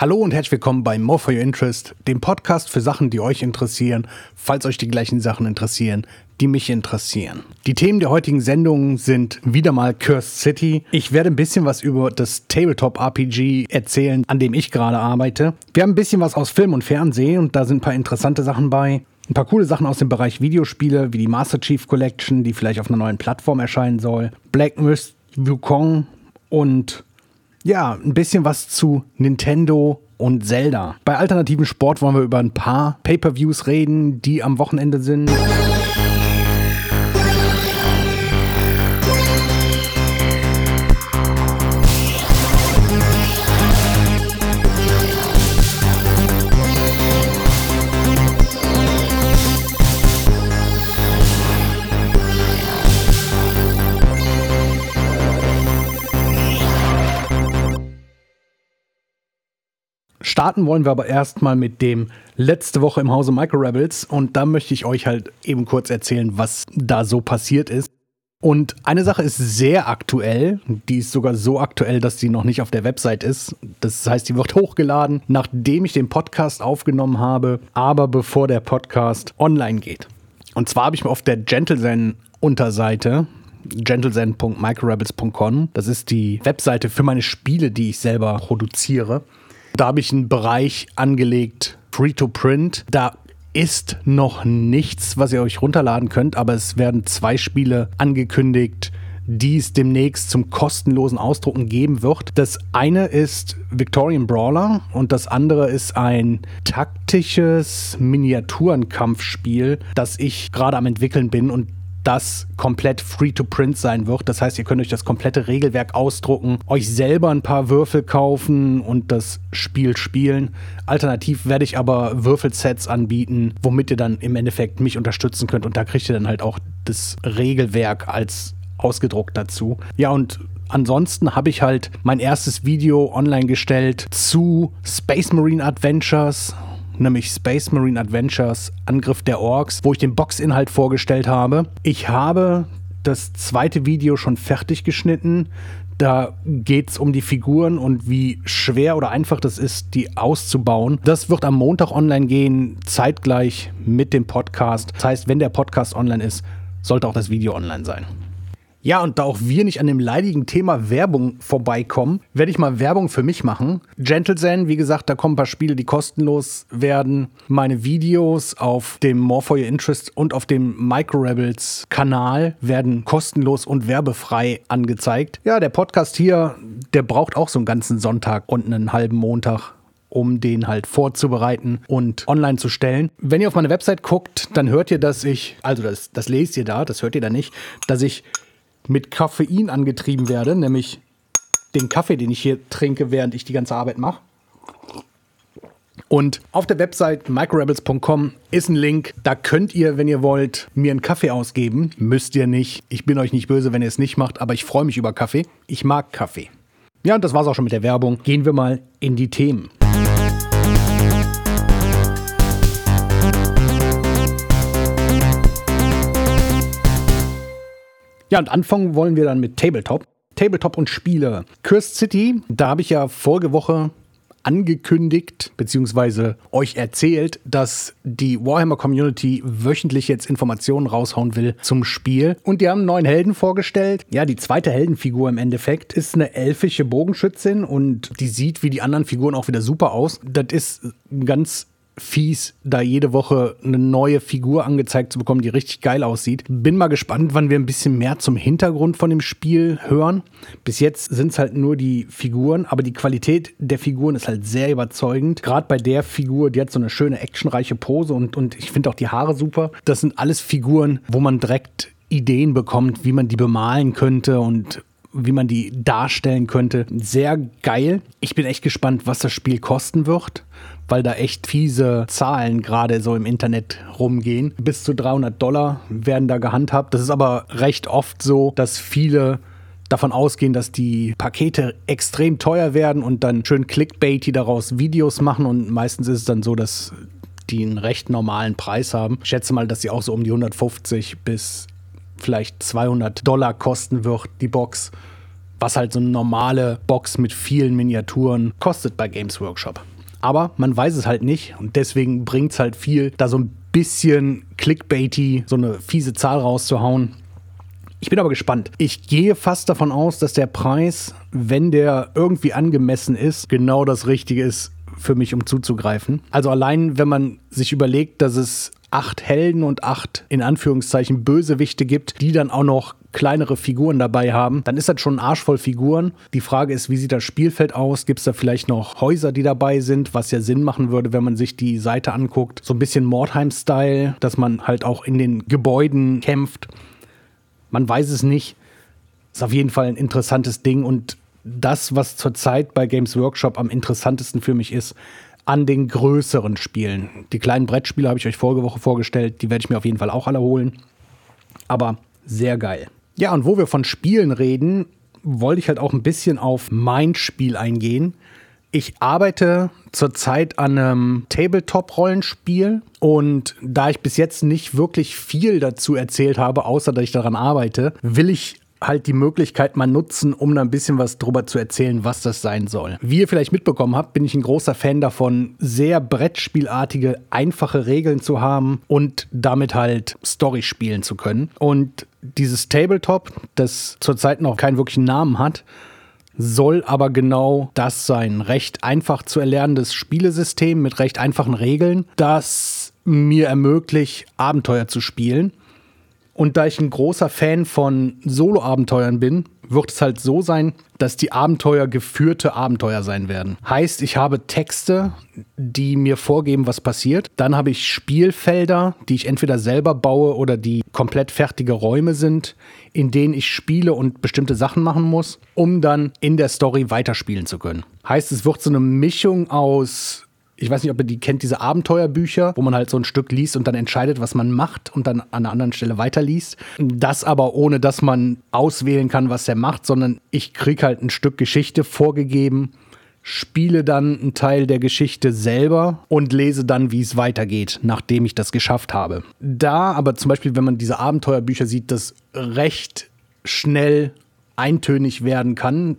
Hallo und herzlich willkommen bei More for Your Interest, dem Podcast für Sachen, die euch interessieren, falls euch die gleichen Sachen interessieren, die mich interessieren. Die Themen der heutigen Sendung sind wieder mal Cursed City. Ich werde ein bisschen was über das Tabletop RPG erzählen, an dem ich gerade arbeite. Wir haben ein bisschen was aus Film und Fernsehen und da sind ein paar interessante Sachen bei. Ein paar coole Sachen aus dem Bereich Videospiele, wie die Master Chief Collection, die vielleicht auf einer neuen Plattform erscheinen soll. Black Myth, Wukong und ja, ein bisschen was zu Nintendo und Zelda. Bei alternativen Sport wollen wir über ein paar Pay-per-Views reden, die am Wochenende sind. Starten wollen wir aber erstmal mit dem letzte Woche im Hause Micro Rebels und da möchte ich euch halt eben kurz erzählen, was da so passiert ist. Und eine Sache ist sehr aktuell, die ist sogar so aktuell, dass sie noch nicht auf der Website ist. Das heißt, die wird hochgeladen, nachdem ich den Podcast aufgenommen habe, aber bevor der Podcast online geht. Und zwar habe ich mir auf der Gentlezen Unterseite gentlezen.microrebels.com. Das ist die Webseite für meine Spiele, die ich selber produziere. Da habe ich einen Bereich angelegt, Free to Print. Da ist noch nichts, was ihr euch runterladen könnt, aber es werden zwei Spiele angekündigt, die es demnächst zum kostenlosen Ausdrucken geben wird. Das eine ist Victorian Brawler und das andere ist ein taktisches Miniaturenkampfspiel, das ich gerade am entwickeln bin und das komplett free to print sein wird. Das heißt, ihr könnt euch das komplette Regelwerk ausdrucken, euch selber ein paar Würfel kaufen und das Spiel spielen. Alternativ werde ich aber Würfelsets anbieten, womit ihr dann im Endeffekt mich unterstützen könnt und da kriegt ihr dann halt auch das Regelwerk als ausgedruckt dazu. Ja, und ansonsten habe ich halt mein erstes Video online gestellt zu Space Marine Adventures nämlich Space Marine Adventures Angriff der Orks, wo ich den Boxinhalt vorgestellt habe. Ich habe das zweite Video schon fertig geschnitten. Da geht es um die Figuren und wie schwer oder einfach das ist, die auszubauen. Das wird am Montag online gehen, zeitgleich mit dem Podcast. Das heißt, wenn der Podcast online ist, sollte auch das Video online sein. Ja, und da auch wir nicht an dem leidigen Thema Werbung vorbeikommen, werde ich mal Werbung für mich machen. Gentlezen, wie gesagt, da kommen ein paar Spiele, die kostenlos werden. Meine Videos auf dem More for Your Interest und auf dem Micro Rebels Kanal werden kostenlos und werbefrei angezeigt. Ja, der Podcast hier, der braucht auch so einen ganzen Sonntag und einen halben Montag um den halt vorzubereiten und online zu stellen. Wenn ihr auf meine Website guckt, dann hört ihr, dass ich, also das, das lest ihr da, das hört ihr da nicht, dass ich mit Koffein angetrieben werde, nämlich den Kaffee, den ich hier trinke, während ich die ganze Arbeit mache. Und auf der Website microrebels.com ist ein Link. Da könnt ihr, wenn ihr wollt, mir einen Kaffee ausgeben. Müsst ihr nicht. Ich bin euch nicht böse, wenn ihr es nicht macht, aber ich freue mich über Kaffee. Ich mag Kaffee. Ja, und das war's auch schon mit der Werbung. Gehen wir mal in die Themen. Ja, und anfangen wollen wir dann mit Tabletop. Tabletop und Spiele. Cursed City, da habe ich ja vorige Woche angekündigt beziehungsweise euch erzählt, dass die Warhammer Community wöchentlich jetzt Informationen raushauen will zum Spiel. Und die haben einen neuen Helden vorgestellt. Ja, die zweite Heldenfigur im Endeffekt ist eine elfische Bogenschützin und die sieht wie die anderen Figuren auch wieder super aus. Das ist ein ganz fies, da jede Woche eine neue Figur angezeigt zu bekommen, die richtig geil aussieht. Bin mal gespannt, wann wir ein bisschen mehr zum Hintergrund von dem Spiel hören. Bis jetzt sind es halt nur die Figuren, aber die Qualität der Figuren ist halt sehr überzeugend. Gerade bei der Figur, die hat so eine schöne actionreiche Pose und, und ich finde auch die Haare super. Das sind alles Figuren, wo man direkt Ideen bekommt, wie man die bemalen könnte und wie man die darstellen könnte. Sehr geil. Ich bin echt gespannt, was das Spiel kosten wird, weil da echt fiese Zahlen gerade so im Internet rumgehen. Bis zu 300 Dollar werden da gehandhabt. Das ist aber recht oft so, dass viele davon ausgehen, dass die Pakete extrem teuer werden und dann schön clickbaity daraus Videos machen und meistens ist es dann so, dass die einen recht normalen Preis haben. Ich schätze mal, dass sie auch so um die 150 bis vielleicht 200 Dollar kosten wird, die Box. was halt so eine normale Box mit vielen Miniaturen kostet bei Games Workshop. Aber man weiß es halt nicht und deswegen bringt es halt viel, da so ein bisschen clickbaity, so eine fiese Zahl rauszuhauen. Ich bin aber gespannt. Ich gehe fast davon aus, dass der Preis, wenn der irgendwie angemessen ist, genau das Richtige ist für mich, um zuzugreifen. Also allein, wenn man sich überlegt, dass es acht Helden und acht in Anführungszeichen Bösewichte gibt, die dann auch noch kleinere Figuren dabei haben, dann ist das schon ein Arsch voll Figuren. Die Frage ist, wie sieht das Spielfeld aus? Gibt es da vielleicht noch Häuser, die dabei sind, was ja Sinn machen würde, wenn man sich die Seite anguckt? So ein bisschen Mordheim-Style, dass man halt auch in den Gebäuden kämpft. Man weiß es nicht. Ist auf jeden Fall ein interessantes Ding und das, was zurzeit bei Games Workshop am interessantesten für mich ist, an den größeren Spielen. Die kleinen Brettspiele habe ich euch vorige Woche vorgestellt, die werde ich mir auf jeden Fall auch alle holen. Aber sehr geil. Ja, und wo wir von Spielen reden, wollte ich halt auch ein bisschen auf mein Spiel eingehen. Ich arbeite zurzeit an einem Tabletop-Rollenspiel und da ich bis jetzt nicht wirklich viel dazu erzählt habe, außer dass ich daran arbeite, will ich halt die Möglichkeit mal nutzen, um da ein bisschen was drüber zu erzählen, was das sein soll. Wie ihr vielleicht mitbekommen habt, bin ich ein großer Fan davon, sehr Brettspielartige, einfache Regeln zu haben und damit halt Story spielen zu können. Und dieses Tabletop, das zurzeit noch keinen wirklichen Namen hat, soll aber genau das sein. Recht einfach zu erlernendes Spielesystem mit recht einfachen Regeln, das mir ermöglicht, Abenteuer zu spielen und da ich ein großer Fan von Solo-Abenteuern bin, wird es halt so sein, dass die Abenteuer geführte Abenteuer sein werden. Heißt, ich habe Texte, die mir vorgeben, was passiert. Dann habe ich Spielfelder, die ich entweder selber baue oder die komplett fertige Räume sind, in denen ich spiele und bestimmte Sachen machen muss, um dann in der Story weiterspielen zu können. Heißt, es wird so eine Mischung aus ich weiß nicht, ob ihr die kennt, diese Abenteuerbücher, wo man halt so ein Stück liest und dann entscheidet, was man macht und dann an einer anderen Stelle weiterliest. Das aber ohne, dass man auswählen kann, was er macht, sondern ich kriege halt ein Stück Geschichte vorgegeben, spiele dann einen Teil der Geschichte selber und lese dann, wie es weitergeht, nachdem ich das geschafft habe. Da aber zum Beispiel, wenn man diese Abenteuerbücher sieht, das recht schnell eintönig werden kann,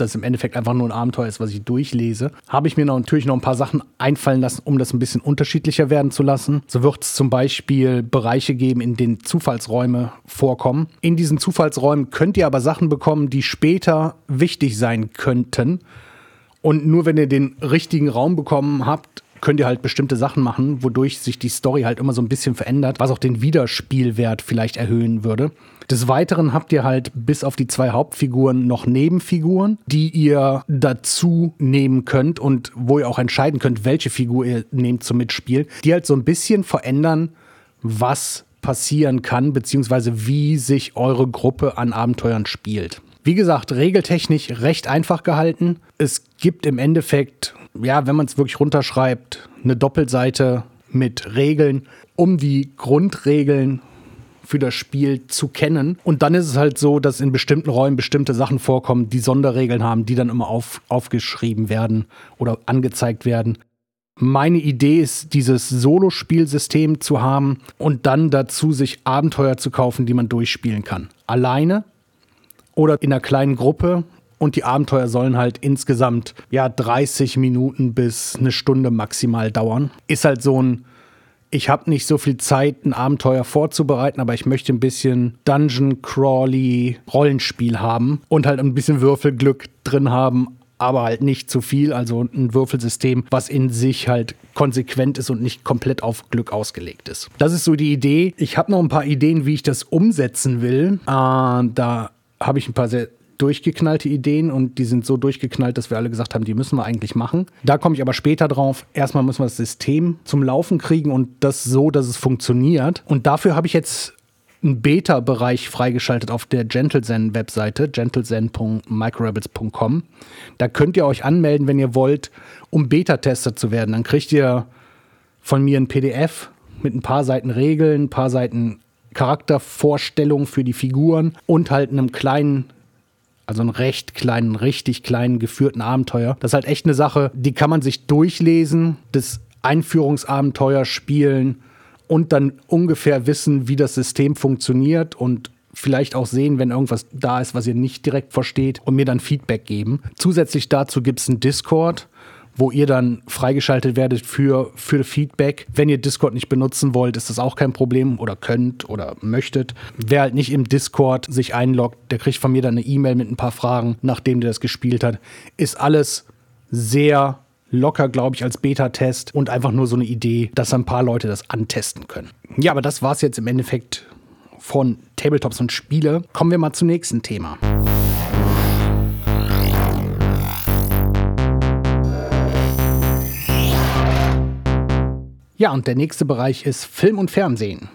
das im Endeffekt einfach nur ein Abenteuer ist, was ich durchlese, habe ich mir noch, natürlich noch ein paar Sachen einfallen lassen, um das ein bisschen unterschiedlicher werden zu lassen. So wird es zum Beispiel Bereiche geben, in denen Zufallsräume vorkommen. In diesen Zufallsräumen könnt ihr aber Sachen bekommen, die später wichtig sein könnten. Und nur wenn ihr den richtigen Raum bekommen habt, könnt ihr halt bestimmte Sachen machen, wodurch sich die Story halt immer so ein bisschen verändert, was auch den Wiederspielwert vielleicht erhöhen würde. Des Weiteren habt ihr halt bis auf die zwei Hauptfiguren noch Nebenfiguren, die ihr dazu nehmen könnt und wo ihr auch entscheiden könnt, welche Figur ihr nehmt zum Mitspiel, die halt so ein bisschen verändern, was passieren kann, beziehungsweise wie sich eure Gruppe an Abenteuern spielt. Wie gesagt, regeltechnisch recht einfach gehalten. Es gibt im Endeffekt, ja, wenn man es wirklich runterschreibt, eine Doppelseite mit Regeln, um die Grundregeln für das Spiel zu kennen. Und dann ist es halt so, dass in bestimmten Räumen bestimmte Sachen vorkommen, die Sonderregeln haben, die dann immer auf, aufgeschrieben werden oder angezeigt werden. Meine Idee ist, dieses Solo-Spielsystem zu haben und dann dazu sich Abenteuer zu kaufen, die man durchspielen kann. Alleine oder in einer kleinen Gruppe. Und die Abenteuer sollen halt insgesamt ja 30 Minuten bis eine Stunde maximal dauern. Ist halt so ein ich habe nicht so viel Zeit, ein Abenteuer vorzubereiten, aber ich möchte ein bisschen Dungeon Crawly Rollenspiel haben und halt ein bisschen Würfelglück drin haben, aber halt nicht zu viel. Also ein Würfelsystem, was in sich halt konsequent ist und nicht komplett auf Glück ausgelegt ist. Das ist so die Idee. Ich habe noch ein paar Ideen, wie ich das umsetzen will. Äh, da habe ich ein paar sehr durchgeknallte Ideen und die sind so durchgeknallt, dass wir alle gesagt haben, die müssen wir eigentlich machen. Da komme ich aber später drauf. Erstmal müssen wir das System zum Laufen kriegen und das so, dass es funktioniert. Und dafür habe ich jetzt einen Beta-Bereich freigeschaltet auf der GentleZen-Webseite, gentlezen.microrebels.com. Da könnt ihr euch anmelden, wenn ihr wollt, um Beta-Tester zu werden. Dann kriegt ihr von mir ein PDF mit ein paar Seiten Regeln, ein paar Seiten Charaktervorstellungen für die Figuren und halt einem kleinen also einen recht kleinen, richtig kleinen geführten Abenteuer. Das ist halt echt eine Sache, die kann man sich durchlesen, das Einführungsabenteuer spielen und dann ungefähr wissen, wie das System funktioniert und vielleicht auch sehen, wenn irgendwas da ist, was ihr nicht direkt versteht und mir dann Feedback geben. Zusätzlich dazu gibt es einen Discord, wo ihr dann freigeschaltet werdet für, für Feedback. Wenn ihr Discord nicht benutzen wollt, ist das auch kein Problem oder könnt oder möchtet. Wer halt nicht im Discord sich einloggt, der kriegt von mir dann eine E-Mail mit ein paar Fragen, nachdem der das gespielt hat. Ist alles sehr locker, glaube ich, als Beta-Test und einfach nur so eine Idee, dass ein paar Leute das antesten können. Ja, aber das war es jetzt im Endeffekt von Tabletops und Spiele. Kommen wir mal zum nächsten Thema. Ja, und der nächste Bereich ist Film und Fernsehen.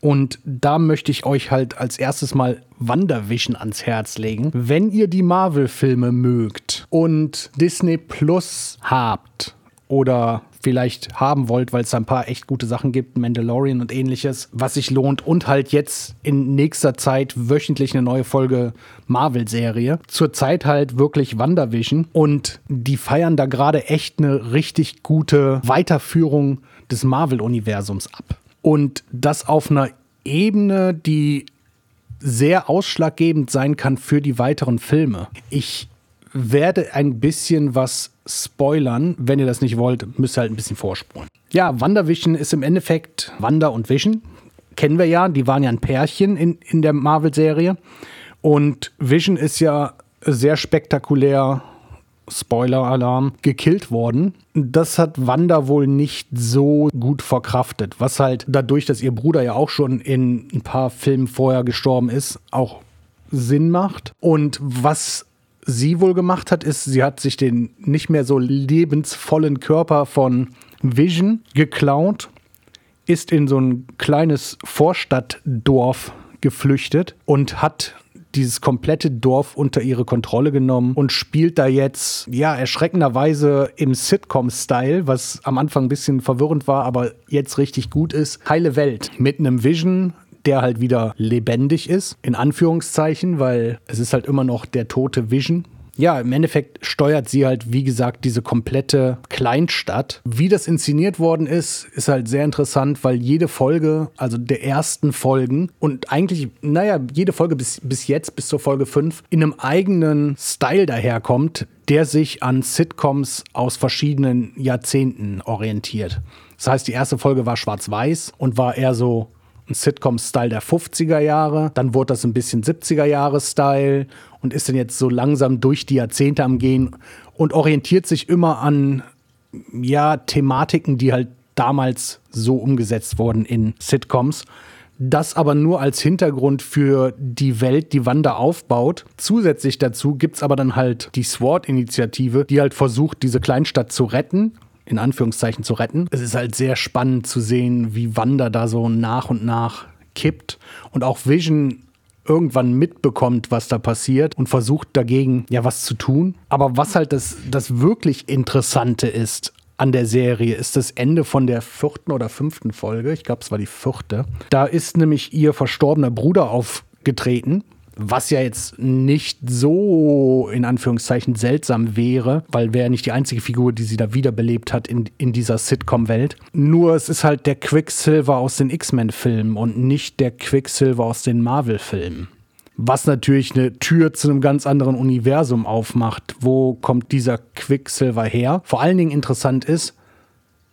Und da möchte ich euch halt als erstes mal Wandervision ans Herz legen. Wenn ihr die Marvel-Filme mögt und Disney Plus habt oder vielleicht haben wollt, weil es da ein paar echt gute Sachen gibt, Mandalorian und ähnliches, was sich lohnt und halt jetzt in nächster Zeit wöchentlich eine neue Folge Marvel-Serie. Zurzeit halt wirklich WandaVision und die feiern da gerade echt eine richtig gute Weiterführung des Marvel-Universums ab. Und das auf einer Ebene, die sehr ausschlaggebend sein kann für die weiteren Filme. Ich werde ein bisschen was spoilern. Wenn ihr das nicht wollt, müsst ihr halt ein bisschen vorspulen. Ja, WandaVision ist im Endeffekt Wanda und Vision. Kennen wir ja, die waren ja ein Pärchen in, in der Marvel-Serie. Und Vision ist ja sehr spektakulär Spoiler-Alarm, gekillt worden. Das hat Wanda wohl nicht so gut verkraftet, was halt dadurch, dass ihr Bruder ja auch schon in ein paar Filmen vorher gestorben ist, auch Sinn macht. Und was sie wohl gemacht hat, ist, sie hat sich den nicht mehr so lebensvollen Körper von Vision geklaut, ist in so ein kleines Vorstadtdorf geflüchtet und hat dieses komplette Dorf unter ihre Kontrolle genommen und spielt da jetzt, ja, erschreckenderweise im Sitcom-Style, was am Anfang ein bisschen verwirrend war, aber jetzt richtig gut ist. Heile Welt mit einem Vision, der halt wieder lebendig ist, in Anführungszeichen, weil es ist halt immer noch der tote Vision, ja, im Endeffekt steuert sie halt, wie gesagt, diese komplette Kleinstadt. Wie das inszeniert worden ist, ist halt sehr interessant, weil jede Folge, also der ersten Folgen und eigentlich, naja, jede Folge bis, bis jetzt, bis zur Folge 5, in einem eigenen Style daherkommt, der sich an Sitcoms aus verschiedenen Jahrzehnten orientiert. Das heißt, die erste Folge war schwarz-weiß und war eher so ein Sitcom-Style der 50er Jahre. Dann wurde das ein bisschen 70er-Jahre-Style und ist dann jetzt so langsam durch die Jahrzehnte am Gehen und orientiert sich immer an ja, Thematiken, die halt damals so umgesetzt wurden in Sitcoms. Das aber nur als Hintergrund für die Welt, die Wanda aufbaut. Zusätzlich dazu gibt es aber dann halt die SWORD-Initiative, die halt versucht, diese Kleinstadt zu retten in Anführungszeichen zu retten. Es ist halt sehr spannend zu sehen, wie Wanda da so nach und nach kippt und auch Vision irgendwann mitbekommt, was da passiert und versucht dagegen ja was zu tun. Aber was halt das, das wirklich Interessante ist an der Serie, ist das Ende von der vierten oder fünften Folge. Ich glaube, es war die vierte. Da ist nämlich ihr verstorbener Bruder aufgetreten was ja jetzt nicht so in Anführungszeichen seltsam wäre, weil wäre nicht die einzige Figur, die sie da wiederbelebt hat in, in dieser Sitcom-Welt. Nur es ist halt der Quicksilver aus den X-Men-Filmen und nicht der Quicksilver aus den Marvel-Filmen. Was natürlich eine Tür zu einem ganz anderen Universum aufmacht. Wo kommt dieser Quicksilver her? Vor allen Dingen interessant ist,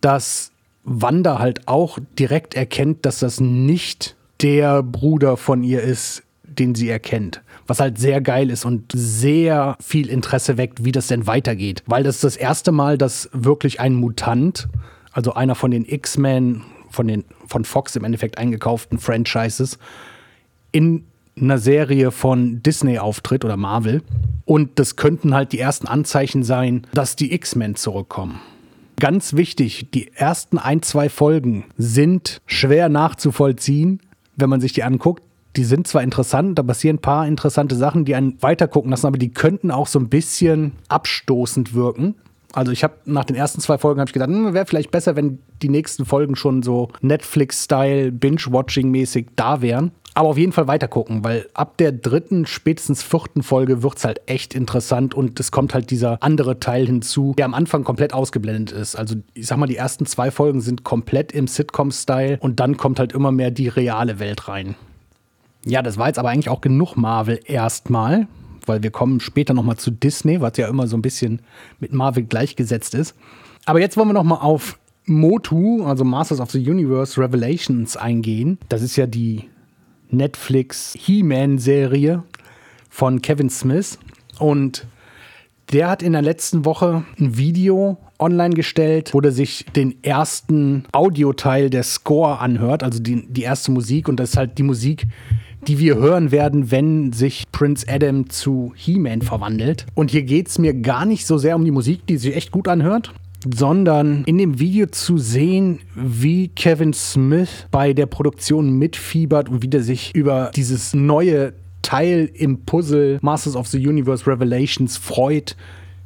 dass Wanda halt auch direkt erkennt, dass das nicht der Bruder von ihr ist, den sie erkennt. Was halt sehr geil ist und sehr viel Interesse weckt, wie das denn weitergeht. Weil das ist das erste Mal, dass wirklich ein Mutant, also einer von den X-Men, von den von Fox im Endeffekt eingekauften Franchises, in einer Serie von Disney auftritt oder Marvel. Und das könnten halt die ersten Anzeichen sein, dass die X-Men zurückkommen. Ganz wichtig, die ersten ein, zwei Folgen sind schwer nachzuvollziehen, wenn man sich die anguckt die sind zwar interessant, da passieren ein paar interessante Sachen, die einen weitergucken lassen, aber die könnten auch so ein bisschen abstoßend wirken. Also ich habe nach den ersten zwei Folgen habe ich gedacht, hm, wäre vielleicht besser, wenn die nächsten Folgen schon so Netflix-Style, Binge-Watching-mäßig da wären. Aber auf jeden Fall weitergucken, weil ab der dritten, spätestens vierten Folge wird es halt echt interessant und es kommt halt dieser andere Teil hinzu, der am Anfang komplett ausgeblendet ist. Also ich sag mal, die ersten zwei Folgen sind komplett im Sitcom-Style und dann kommt halt immer mehr die reale Welt rein. Ja, das war jetzt aber eigentlich auch genug Marvel erstmal, weil wir kommen später nochmal zu Disney, was ja immer so ein bisschen mit Marvel gleichgesetzt ist. Aber jetzt wollen wir nochmal auf Motu, also Masters of the Universe Revelations eingehen. Das ist ja die Netflix He-Man-Serie von Kevin Smith. Und der hat in der letzten Woche ein Video online gestellt, wo der sich den ersten Audioteil der Score anhört, also die, die erste Musik. Und das ist halt die Musik, die wir hören werden, wenn sich Prince Adam zu He-Man verwandelt. Und hier geht es mir gar nicht so sehr um die Musik, die sich echt gut anhört, sondern in dem Video zu sehen, wie Kevin Smith bei der Produktion mitfiebert und wie der sich über dieses neue Teil im Puzzle Masters of the Universe Revelations freut,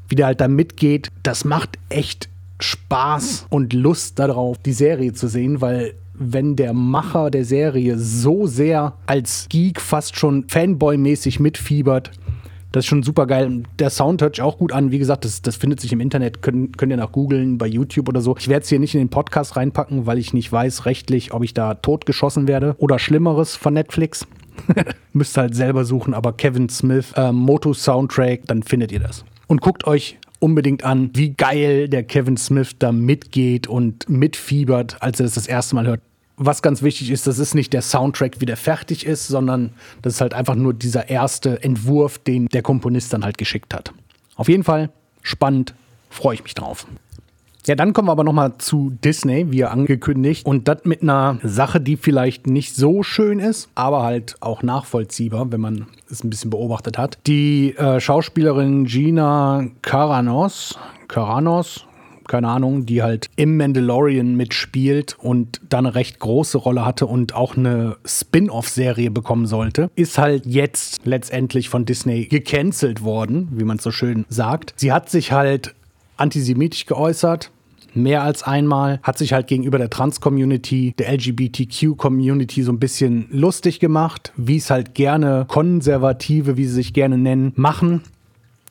wie der halt da mitgeht. Das macht echt Spaß und Lust darauf, die Serie zu sehen, weil wenn der Macher der Serie so sehr als Geek fast schon Fanboy-mäßig mitfiebert, das ist schon super geil. Der Sound hört sich auch gut an. Wie gesagt, das, das findet sich im Internet. Könnt, könnt ihr nach googeln, bei YouTube oder so. Ich werde es hier nicht in den Podcast reinpacken, weil ich nicht weiß rechtlich, ob ich da totgeschossen werde oder Schlimmeres von Netflix. Müsst halt selber suchen, aber Kevin Smith, äh, Moto Soundtrack, dann findet ihr das. Und guckt euch unbedingt an, wie geil der Kevin Smith da mitgeht und mitfiebert, als er das das erste Mal hört was ganz wichtig ist, das ist nicht der Soundtrack, wie der fertig ist, sondern das ist halt einfach nur dieser erste Entwurf, den der Komponist dann halt geschickt hat. Auf jeden Fall spannend, freue ich mich drauf. Ja, dann kommen wir aber nochmal zu Disney, wie angekündigt. Und das mit einer Sache, die vielleicht nicht so schön ist, aber halt auch nachvollziehbar, wenn man es ein bisschen beobachtet hat. Die äh, Schauspielerin Gina Caranos, Caranos, keine Ahnung, die halt im Mandalorian mitspielt und da eine recht große Rolle hatte und auch eine Spin-off-Serie bekommen sollte, ist halt jetzt letztendlich von Disney gecancelt worden, wie man so schön sagt. Sie hat sich halt antisemitisch geäußert, mehr als einmal, hat sich halt gegenüber der Trans-Community, der LGBTQ-Community so ein bisschen lustig gemacht, wie es halt gerne Konservative, wie sie sich gerne nennen, machen.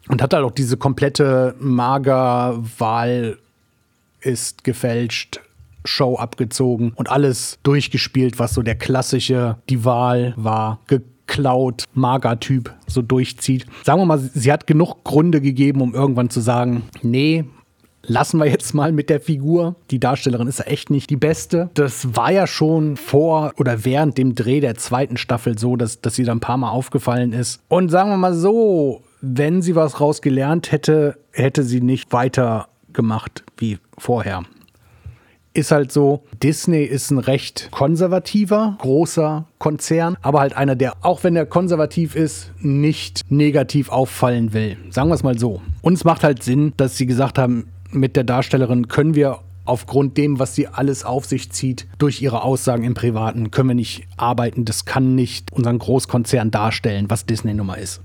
Und hat halt auch diese komplette Mager-Wahl ist gefälscht, Show abgezogen und alles durchgespielt, was so der klassische Die Wahl war. Geklaut, Mager-Typ so durchzieht. Sagen wir mal, sie hat genug Gründe gegeben, um irgendwann zu sagen, nee, lassen wir jetzt mal mit der Figur. Die Darstellerin ist ja echt nicht die beste. Das war ja schon vor oder während dem Dreh der zweiten Staffel so, dass, dass sie da ein paar Mal aufgefallen ist. Und sagen wir mal so, wenn sie was rausgelernt hätte, hätte sie nicht weiter gemacht wie vorher. Ist halt so, Disney ist ein recht konservativer, großer Konzern, aber halt einer, der, auch wenn er konservativ ist, nicht negativ auffallen will. Sagen wir es mal so. Und es macht halt Sinn, dass sie gesagt haben, mit der Darstellerin können wir aufgrund dem, was sie alles auf sich zieht, durch ihre Aussagen im Privaten, können wir nicht arbeiten. Das kann nicht unseren Großkonzern darstellen, was Disney Nummer ist.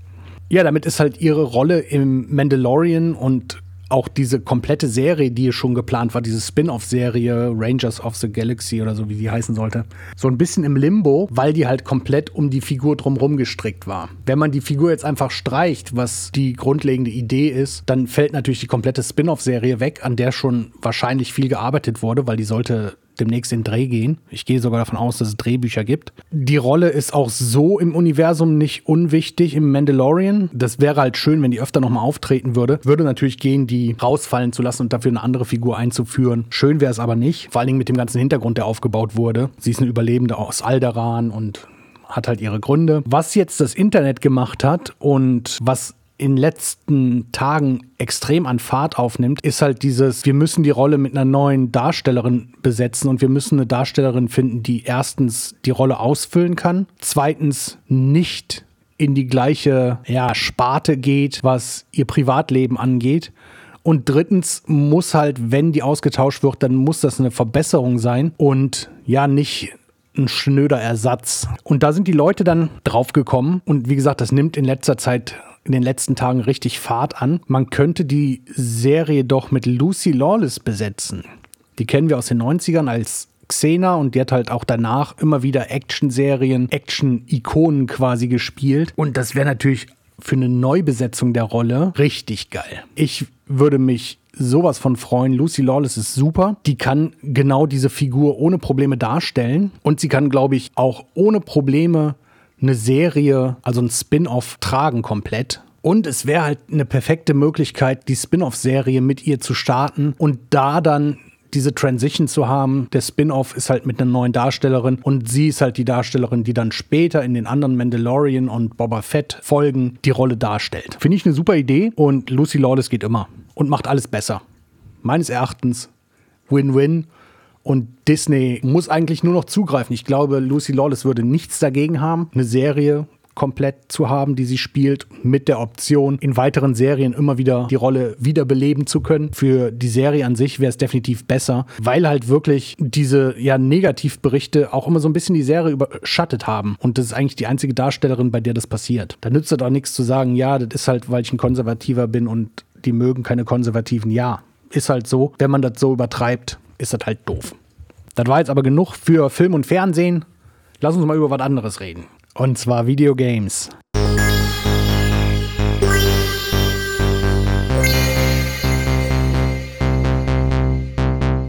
Ja, damit ist halt ihre Rolle im Mandalorian und auch diese komplette Serie, die schon geplant war, diese Spin-off-Serie Rangers of the Galaxy oder so, wie die heißen sollte, so ein bisschen im Limbo, weil die halt komplett um die Figur drumherum gestrickt war. Wenn man die Figur jetzt einfach streicht, was die grundlegende Idee ist, dann fällt natürlich die komplette Spin-off-Serie weg, an der schon wahrscheinlich viel gearbeitet wurde, weil die sollte demnächst in Dreh gehen. Ich gehe sogar davon aus, dass es Drehbücher gibt. Die Rolle ist auch so im Universum nicht unwichtig im Mandalorian. Das wäre halt schön, wenn die öfter nochmal auftreten würde. Würde natürlich gehen, die rausfallen zu lassen und dafür eine andere Figur einzuführen. Schön wäre es aber nicht. Vor allen Dingen mit dem ganzen Hintergrund, der aufgebaut wurde. Sie ist eine Überlebende aus Alderan und hat halt ihre Gründe. Was jetzt das Internet gemacht hat und was in den letzten Tagen extrem an Fahrt aufnimmt, ist halt dieses, wir müssen die Rolle mit einer neuen Darstellerin besetzen und wir müssen eine Darstellerin finden, die erstens die Rolle ausfüllen kann, zweitens nicht in die gleiche ja, Sparte geht, was ihr Privatleben angeht. Und drittens muss halt, wenn die ausgetauscht wird, dann muss das eine Verbesserung sein und ja nicht ein schnöder Ersatz. Und da sind die Leute dann draufgekommen. Und wie gesagt, das nimmt in letzter Zeit in den letzten Tagen richtig Fahrt an. Man könnte die Serie doch mit Lucy Lawless besetzen. Die kennen wir aus den 90ern als Xena und die hat halt auch danach immer wieder Action-Serien, Action-Ikonen quasi gespielt. Und das wäre natürlich für eine Neubesetzung der Rolle richtig geil. Ich würde mich sowas von freuen. Lucy Lawless ist super. Die kann genau diese Figur ohne Probleme darstellen. Und sie kann, glaube ich, auch ohne Probleme eine Serie, also ein Spin-off tragen komplett. Und es wäre halt eine perfekte Möglichkeit, die Spin-off-Serie mit ihr zu starten und da dann diese Transition zu haben. Der Spin-off ist halt mit einer neuen Darstellerin und sie ist halt die Darstellerin, die dann später in den anderen Mandalorian und Boba Fett Folgen die Rolle darstellt. Finde ich eine super Idee und Lucy Lawless geht immer und macht alles besser. Meines Erachtens Win-Win. Und Disney muss eigentlich nur noch zugreifen. Ich glaube, Lucy Lawless würde nichts dagegen haben, eine Serie komplett zu haben, die sie spielt, mit der Option, in weiteren Serien immer wieder die Rolle wiederbeleben zu können. Für die Serie an sich wäre es definitiv besser, weil halt wirklich diese ja Negativberichte auch immer so ein bisschen die Serie überschattet haben. Und das ist eigentlich die einzige Darstellerin, bei der das passiert. Da nützt es auch nichts zu sagen, ja, das ist halt, weil ich ein Konservativer bin und die mögen keine Konservativen. Ja, ist halt so. Wenn man das so übertreibt, ist das halt doof. Das war jetzt aber genug für Film und Fernsehen. Lass uns mal über was anderes reden. Und zwar Videogames.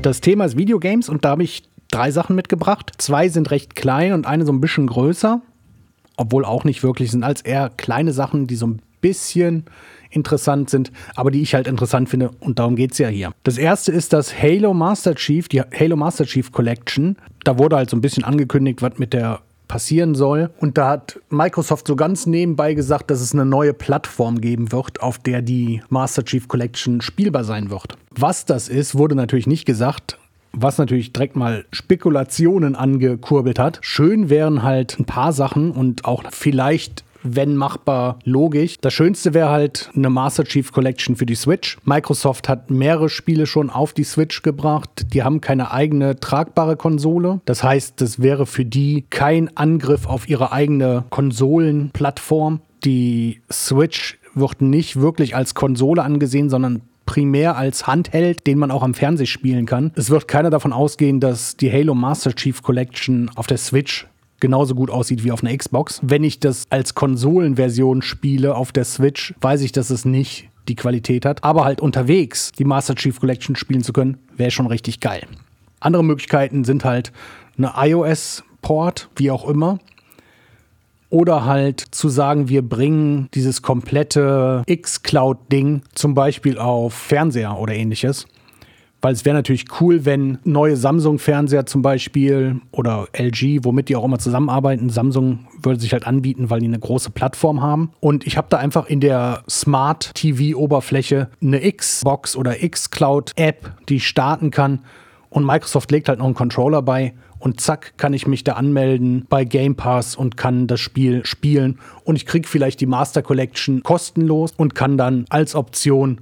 Das Thema ist Videogames und da habe ich drei Sachen mitgebracht. Zwei sind recht klein und eine so ein bisschen größer. Obwohl auch nicht wirklich, sind als eher kleine Sachen, die so ein bisschen interessant sind, aber die ich halt interessant finde und darum geht es ja hier. Das erste ist das Halo Master Chief, die Halo Master Chief Collection. Da wurde halt so ein bisschen angekündigt, was mit der passieren soll. Und da hat Microsoft so ganz nebenbei gesagt, dass es eine neue Plattform geben wird, auf der die Master Chief Collection spielbar sein wird. Was das ist, wurde natürlich nicht gesagt was natürlich direkt mal Spekulationen angekurbelt hat. Schön wären halt ein paar Sachen und auch vielleicht wenn machbar, logisch. Das Schönste wäre halt eine Master Chief Collection für die Switch. Microsoft hat mehrere Spiele schon auf die Switch gebracht. Die haben keine eigene tragbare Konsole. Das heißt, das wäre für die kein Angriff auf ihre eigene Konsolenplattform. Die Switch wird nicht wirklich als Konsole angesehen, sondern primär als Handheld, den man auch am Fernseh spielen kann. Es wird keiner davon ausgehen, dass die Halo Master Chief Collection auf der Switch genauso gut aussieht wie auf einer Xbox. Wenn ich das als Konsolenversion spiele auf der Switch, weiß ich, dass es nicht die Qualität hat. Aber halt unterwegs die Master Chief Collection spielen zu können, wäre schon richtig geil. Andere Möglichkeiten sind halt eine iOS-Port, wie auch immer. Oder halt zu sagen, wir bringen dieses komplette X-Cloud-Ding zum Beispiel auf Fernseher oder ähnliches weil es wäre natürlich cool, wenn neue Samsung-Fernseher zum Beispiel oder LG, womit die auch immer zusammenarbeiten, Samsung würde sich halt anbieten, weil die eine große Plattform haben. Und ich habe da einfach in der Smart TV-Oberfläche eine Xbox oder X-Cloud-App, die ich starten kann. Und Microsoft legt halt noch einen Controller bei und zack, kann ich mich da anmelden bei Game Pass und kann das Spiel spielen. Und ich kriege vielleicht die Master Collection kostenlos und kann dann als Option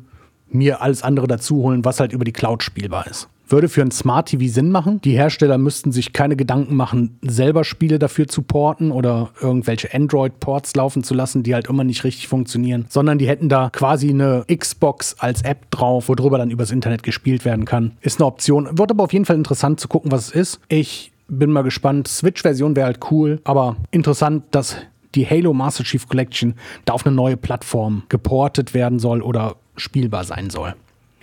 mir alles andere dazu holen, was halt über die Cloud spielbar ist. Würde für ein Smart TV Sinn machen. Die Hersteller müssten sich keine Gedanken machen, selber Spiele dafür zu porten oder irgendwelche Android-Ports laufen zu lassen, die halt immer nicht richtig funktionieren, sondern die hätten da quasi eine Xbox als App drauf, worüber dann übers Internet gespielt werden kann. Ist eine Option. Wird aber auf jeden Fall interessant zu gucken, was es ist. Ich bin mal gespannt. Switch-Version wäre halt cool, aber interessant, dass die Halo Master Chief Collection da auf eine neue Plattform geportet werden soll oder spielbar sein soll.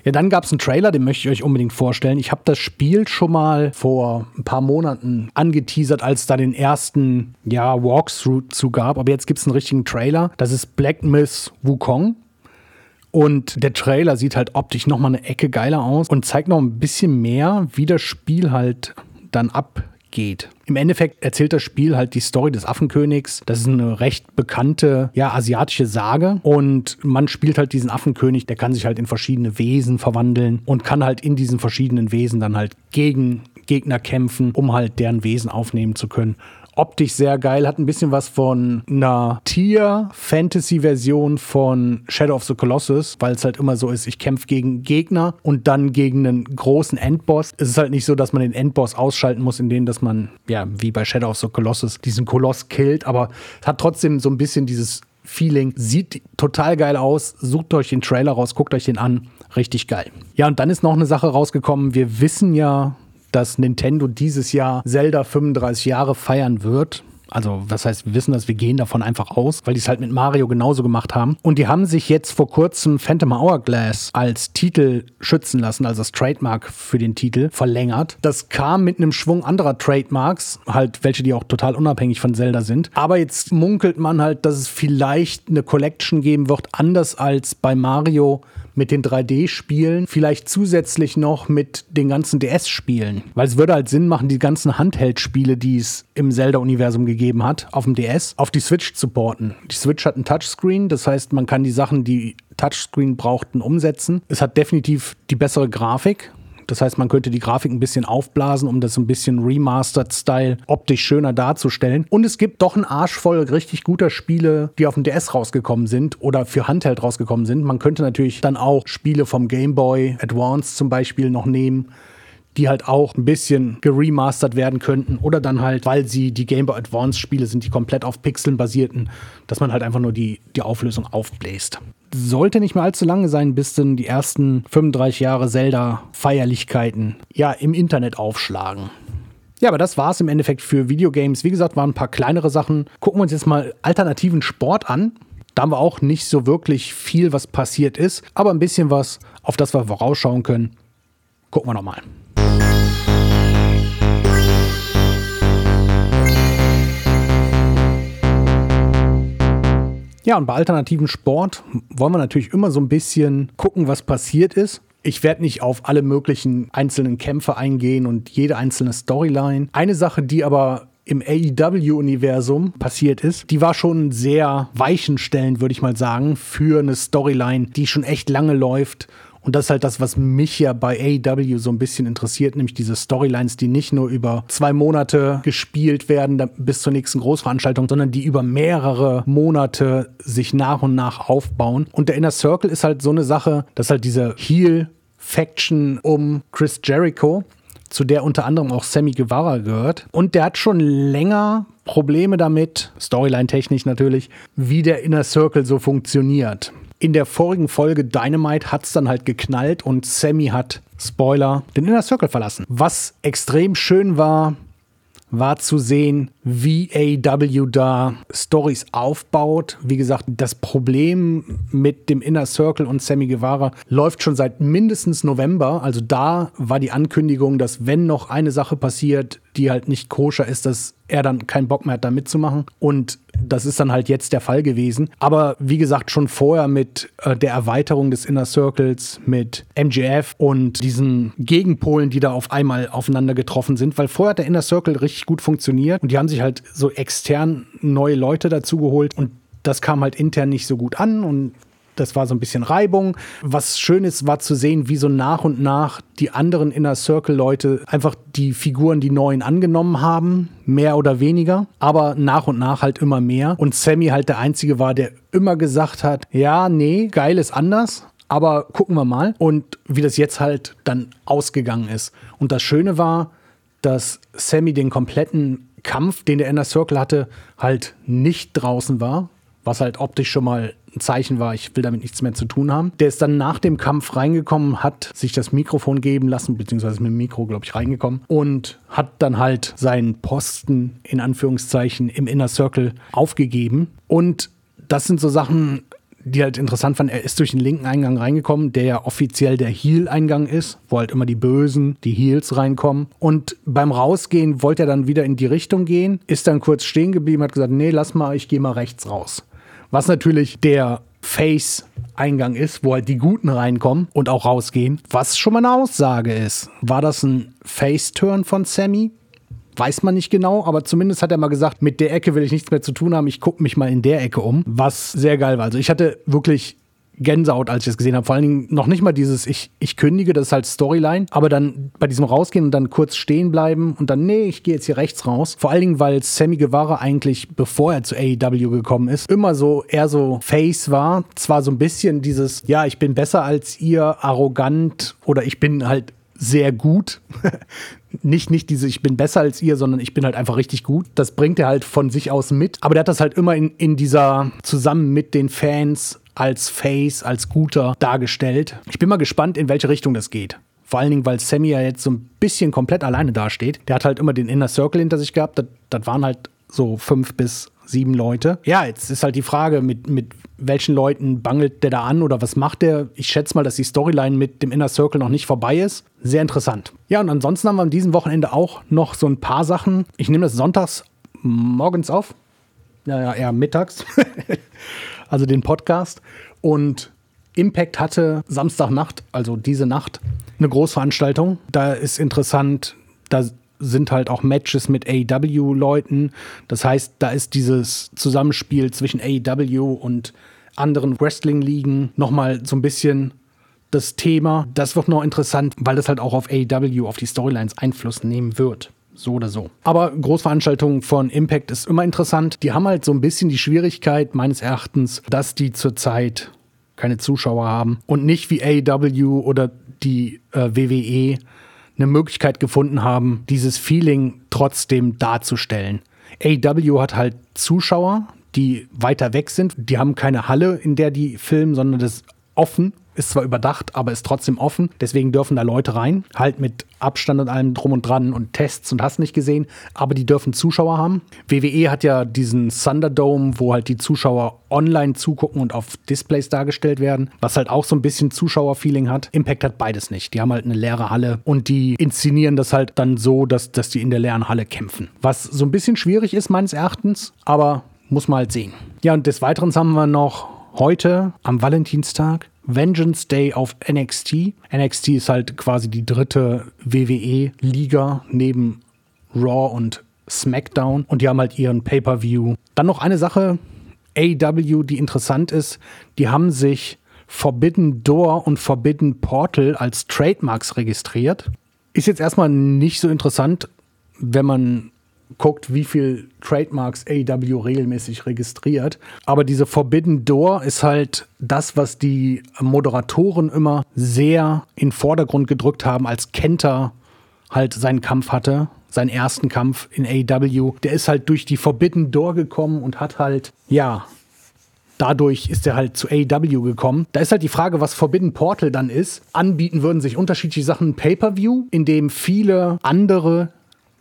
Ja, dann gab es einen Trailer, den möchte ich euch unbedingt vorstellen. Ich habe das Spiel schon mal vor ein paar Monaten angeteasert, als da den ersten ja, Walkthrough zu gab. Aber jetzt gibt es einen richtigen Trailer. Das ist Black Myth Wukong. Und der Trailer sieht halt optisch nochmal eine Ecke geiler aus und zeigt noch ein bisschen mehr, wie das Spiel halt dann ab geht. Im Endeffekt erzählt das Spiel halt die Story des Affenkönigs. Das ist eine recht bekannte, ja, asiatische Sage. Und man spielt halt diesen Affenkönig, der kann sich halt in verschiedene Wesen verwandeln und kann halt in diesen verschiedenen Wesen dann halt gegen Gegner kämpfen, um halt deren Wesen aufnehmen zu können optisch sehr geil, hat ein bisschen was von einer Tier-Fantasy-Version von Shadow of the Colossus, weil es halt immer so ist, ich kämpfe gegen Gegner und dann gegen einen großen Endboss. Es ist halt nicht so, dass man den Endboss ausschalten muss, indem dass man, ja, wie bei Shadow of the Colossus, diesen Koloss killt, aber es hat trotzdem so ein bisschen dieses Feeling. Sieht total geil aus. Sucht euch den Trailer raus, guckt euch den an. Richtig geil. Ja, und dann ist noch eine Sache rausgekommen. Wir wissen ja, dass Nintendo dieses Jahr Zelda 35 Jahre feiern wird. Also, was heißt, wir wissen das, wir gehen davon einfach aus, weil die es halt mit Mario genauso gemacht haben. Und die haben sich jetzt vor kurzem Phantom Hourglass als Titel schützen lassen, also das Trademark für den Titel, verlängert. Das kam mit einem Schwung anderer Trademarks, halt welche, die auch total unabhängig von Zelda sind. Aber jetzt munkelt man halt, dass es vielleicht eine Collection geben wird, anders als bei Mario mit den 3D-Spielen, vielleicht zusätzlich noch mit den ganzen DS-Spielen. Weil es würde halt Sinn machen, die ganzen Handheld-Spiele, die es im Zelda-Universum gegeben hat, auf dem DS, auf die Switch zu porten. Die Switch hat ein Touchscreen, das heißt, man kann die Sachen, die Touchscreen brauchten, umsetzen. Es hat definitiv die bessere Grafik, das heißt, man könnte die Grafik ein bisschen aufblasen, um das ein bisschen Remastered-Style optisch schöner darzustellen. Und es gibt doch einen Arsch voll richtig guter Spiele, die auf dem DS rausgekommen sind oder für Handheld rausgekommen sind. Man könnte natürlich dann auch Spiele vom Game Boy Advance zum Beispiel noch nehmen die halt auch ein bisschen geremastert werden könnten oder dann halt, weil sie die Game Boy Advance Spiele sind, die komplett auf Pixeln basierten, dass man halt einfach nur die, die Auflösung aufbläst sollte nicht mehr allzu lange sein, bis dann die ersten 35 Jahre Zelda-Feierlichkeiten ja im Internet aufschlagen. Ja, aber das war es im Endeffekt für Videogames. Wie gesagt, waren ein paar kleinere Sachen. Gucken wir uns jetzt mal alternativen Sport an. Da haben wir auch nicht so wirklich viel, was passiert ist, aber ein bisschen was, auf das wir vorausschauen können. Gucken wir nochmal. Ja, und bei alternativen Sport wollen wir natürlich immer so ein bisschen gucken, was passiert ist. Ich werde nicht auf alle möglichen einzelnen Kämpfe eingehen und jede einzelne Storyline. Eine Sache, die aber im AEW-Universum passiert ist, die war schon sehr weichenstellend, würde ich mal sagen, für eine Storyline, die schon echt lange läuft und das ist halt das, was mich ja bei AEW so ein bisschen interessiert, nämlich diese Storylines, die nicht nur über zwei Monate gespielt werden bis zur nächsten Großveranstaltung, sondern die über mehrere Monate sich nach und nach aufbauen. Und der Inner Circle ist halt so eine Sache, dass halt diese Heel-Faction um Chris Jericho, zu der unter anderem auch Sammy Guevara gehört. Und der hat schon länger Probleme damit, Storyline-technisch natürlich, wie der Inner Circle so funktioniert. In der vorigen Folge Dynamite hat es dann halt geknallt und Sammy hat, Spoiler, den Inner Circle verlassen. Was extrem schön war, war zu sehen, wie AW da Stories aufbaut. Wie gesagt, das Problem mit dem Inner Circle und Sammy Guevara läuft schon seit mindestens November. Also da war die Ankündigung, dass wenn noch eine Sache passiert, die halt nicht koscher ist, dass er dann keinen Bock mehr hat, da mitzumachen. Und das ist dann halt jetzt der Fall gewesen. Aber wie gesagt, schon vorher mit äh, der Erweiterung des Inner Circles, mit MGF und diesen Gegenpolen, die da auf einmal aufeinander getroffen sind, weil vorher hat der Inner Circle richtig gut funktioniert und die haben sich halt so extern neue Leute dazu geholt und das kam halt intern nicht so gut an und das war so ein bisschen Reibung. Was schön ist, war zu sehen, wie so nach und nach die anderen Inner Circle-Leute einfach die Figuren, die neuen angenommen haben, mehr oder weniger, aber nach und nach halt immer mehr. Und Sammy halt der Einzige war, der immer gesagt hat, ja, nee, geil ist anders. Aber gucken wir mal. Und wie das jetzt halt dann ausgegangen ist. Und das Schöne war, dass Sammy den kompletten Kampf, den der Inner Circle hatte, halt nicht draußen war, was halt optisch schon mal ein Zeichen war, ich will damit nichts mehr zu tun haben. Der ist dann nach dem Kampf reingekommen, hat sich das Mikrofon geben lassen, beziehungsweise mit dem Mikro, glaube ich, reingekommen und hat dann halt seinen Posten in Anführungszeichen im Inner Circle aufgegeben. Und das sind so Sachen, die halt interessant waren, er ist durch den linken Eingang reingekommen, der ja offiziell der Heel-Eingang ist, wo halt immer die Bösen, die Heels reinkommen. Und beim Rausgehen wollte er dann wieder in die Richtung gehen, ist dann kurz stehen geblieben, hat gesagt, nee, lass mal, ich gehe mal rechts raus. Was natürlich der Face-Eingang ist, wo halt die Guten reinkommen und auch rausgehen. Was schon mal eine Aussage ist. War das ein Face-Turn von Sammy? Weiß man nicht genau, aber zumindest hat er mal gesagt, mit der Ecke will ich nichts mehr zu tun haben, ich gucke mich mal in der Ecke um, was sehr geil war. Also ich hatte wirklich Gänsehaut, als ich das gesehen habe. Vor allen Dingen noch nicht mal dieses, ich, ich kündige, das ist halt Storyline, aber dann bei diesem Rausgehen und dann kurz stehen bleiben und dann, nee, ich gehe jetzt hier rechts raus. Vor allen Dingen, weil Sammy Guevara eigentlich, bevor er zu AEW gekommen ist, immer so eher so Face war. Zwar so ein bisschen dieses, ja, ich bin besser als ihr, arrogant oder ich bin halt sehr gut. nicht, nicht diese, ich bin besser als ihr, sondern ich bin halt einfach richtig gut. Das bringt er halt von sich aus mit. Aber der hat das halt immer in, in dieser, zusammen mit den Fans als Face, als Guter dargestellt. Ich bin mal gespannt, in welche Richtung das geht. Vor allen Dingen, weil Sammy ja jetzt so ein bisschen komplett alleine dasteht. Der hat halt immer den Inner Circle hinter sich gehabt. Das, das waren halt so fünf bis sieben Leute. Ja, jetzt ist halt die Frage, mit, mit welchen Leuten bangelt der da an oder was macht der? Ich schätze mal, dass die Storyline mit dem Inner Circle noch nicht vorbei ist. Sehr interessant. Ja, und ansonsten haben wir an diesem Wochenende auch noch so ein paar Sachen. Ich nehme das sonntags morgens auf. Naja, eher mittags. also den Podcast. Und Impact hatte Samstagnacht, also diese Nacht, eine Großveranstaltung. Da ist interessant, da sind halt auch Matches mit AEW-Leuten. Das heißt, da ist dieses Zusammenspiel zwischen AEW und anderen Wrestling-Ligen nochmal so ein bisschen das Thema. Das wird noch interessant, weil das halt auch auf AEW, auf die Storylines Einfluss nehmen wird. So oder so. Aber Großveranstaltungen von Impact ist immer interessant. Die haben halt so ein bisschen die Schwierigkeit, meines Erachtens, dass die zurzeit keine Zuschauer haben und nicht wie AEW oder die äh, WWE eine Möglichkeit gefunden haben, dieses Feeling trotzdem darzustellen. AEW hat halt Zuschauer, die weiter weg sind. Die haben keine Halle, in der die filmen, sondern das ist offen ist zwar überdacht, aber ist trotzdem offen. Deswegen dürfen da Leute rein. Halt mit Abstand und allem drum und dran und Tests und hast nicht gesehen. Aber die dürfen Zuschauer haben. WWE hat ja diesen Thunderdome, wo halt die Zuschauer online zugucken und auf Displays dargestellt werden. Was halt auch so ein bisschen Zuschauerfeeling hat. Impact hat beides nicht. Die haben halt eine leere Halle und die inszenieren das halt dann so, dass, dass die in der leeren Halle kämpfen. Was so ein bisschen schwierig ist, meines Erachtens. Aber muss man halt sehen. Ja, und des Weiteren haben wir noch heute am Valentinstag Vengeance Day auf NXT. NXT ist halt quasi die dritte WWE-Liga neben Raw und SmackDown und die haben halt ihren Pay-per-View. Dann noch eine Sache, AW, die interessant ist, die haben sich Forbidden Door und Forbidden Portal als Trademarks registriert. Ist jetzt erstmal nicht so interessant, wenn man guckt, wie viel Trademarks AEW regelmäßig registriert. Aber diese Forbidden Door ist halt das, was die Moderatoren immer sehr in Vordergrund gedrückt haben, als Kenter halt seinen Kampf hatte, seinen ersten Kampf in AEW. Der ist halt durch die Forbidden Door gekommen und hat halt, ja, dadurch ist er halt zu AEW gekommen. Da ist halt die Frage, was Forbidden Portal dann ist. Anbieten würden sich unterschiedliche Sachen Pay-per-View, in dem viele andere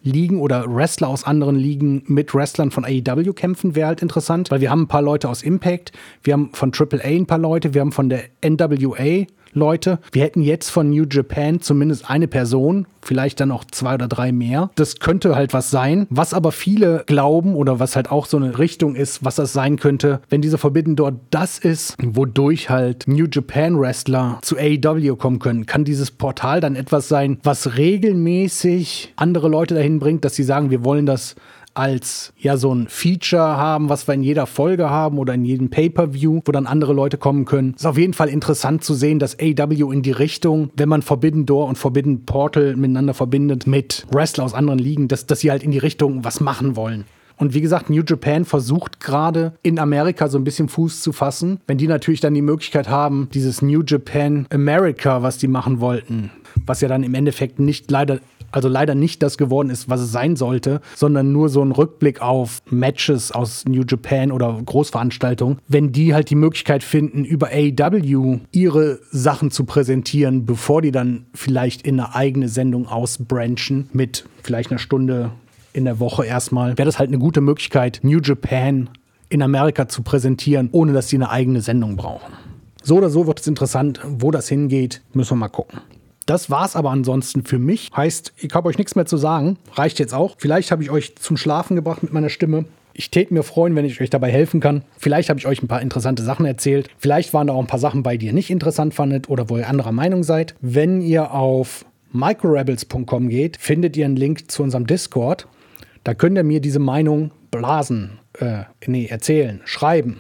Ligen oder Wrestler aus anderen Ligen mit Wrestlern von AEW kämpfen, wäre halt interessant, weil wir haben ein paar Leute aus Impact, wir haben von AAA ein paar Leute, wir haben von der NWA Leute. Wir hätten jetzt von New Japan zumindest eine Person, vielleicht dann auch zwei oder drei mehr. Das könnte halt was sein. Was aber viele glauben oder was halt auch so eine Richtung ist, was das sein könnte, wenn diese Forbidden dort das ist, wodurch halt New Japan Wrestler zu AEW kommen können, kann dieses Portal dann etwas sein, was regelmäßig andere Leute dahin bringt, dass sie sagen, wir wollen das als ja so ein Feature haben, was wir in jeder Folge haben oder in jedem Pay-per-View, wo dann andere Leute kommen können. Ist auf jeden Fall interessant zu sehen, dass AW in die Richtung, wenn man Forbidden Door und Forbidden Portal miteinander verbindet mit Wrestler aus anderen Ligen, dass, dass sie halt in die Richtung was machen wollen. Und wie gesagt, New Japan versucht gerade in Amerika so ein bisschen Fuß zu fassen. Wenn die natürlich dann die Möglichkeit haben, dieses New Japan America, was die machen wollten, was ja dann im Endeffekt nicht leider also leider nicht das geworden ist, was es sein sollte, sondern nur so ein Rückblick auf Matches aus New Japan oder Großveranstaltungen, wenn die halt die Möglichkeit finden, über AEW ihre Sachen zu präsentieren, bevor die dann vielleicht in eine eigene Sendung ausbranchen mit vielleicht einer Stunde in der Woche erstmal, wäre das halt eine gute Möglichkeit, New Japan in Amerika zu präsentieren, ohne dass sie eine eigene Sendung brauchen. So oder so wird es interessant, wo das hingeht, müssen wir mal gucken. Das war's aber ansonsten für mich. Heißt, ich habe euch nichts mehr zu sagen. Reicht jetzt auch. Vielleicht habe ich euch zum Schlafen gebracht mit meiner Stimme. Ich täte mir freuen, wenn ich euch dabei helfen kann. Vielleicht habe ich euch ein paar interessante Sachen erzählt. Vielleicht waren da auch ein paar Sachen bei, die ihr nicht interessant fandet oder wo ihr anderer Meinung seid. Wenn ihr auf microrebels.com geht, findet ihr einen Link zu unserem Discord. Da könnt ihr mir diese Meinung blasen, äh, nee, erzählen, schreiben.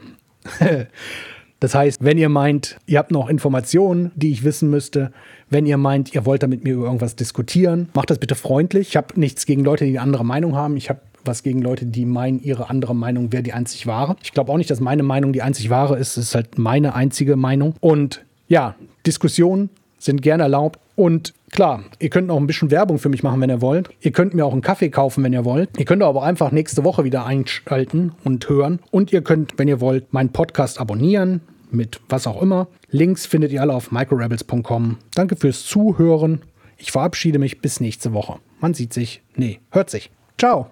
Das heißt, wenn ihr meint, ihr habt noch Informationen, die ich wissen müsste, wenn ihr meint, ihr wollt da mit mir über irgendwas diskutieren, macht das bitte freundlich. Ich habe nichts gegen Leute, die eine andere Meinung haben. Ich habe was gegen Leute, die meinen, ihre andere Meinung wäre die einzig wahre. Ich glaube auch nicht, dass meine Meinung die einzig wahre ist. Es ist halt meine einzige Meinung. Und ja, Diskussionen sind gern erlaubt. Und klar, ihr könnt noch ein bisschen Werbung für mich machen, wenn ihr wollt. Ihr könnt mir auch einen Kaffee kaufen, wenn ihr wollt. Ihr könnt aber einfach nächste Woche wieder einschalten und hören. Und ihr könnt, wenn ihr wollt, meinen Podcast abonnieren mit was auch immer. Links findet ihr alle auf microrebels.com. Danke fürs Zuhören. Ich verabschiede mich bis nächste Woche. Man sieht sich, nee, hört sich. Ciao.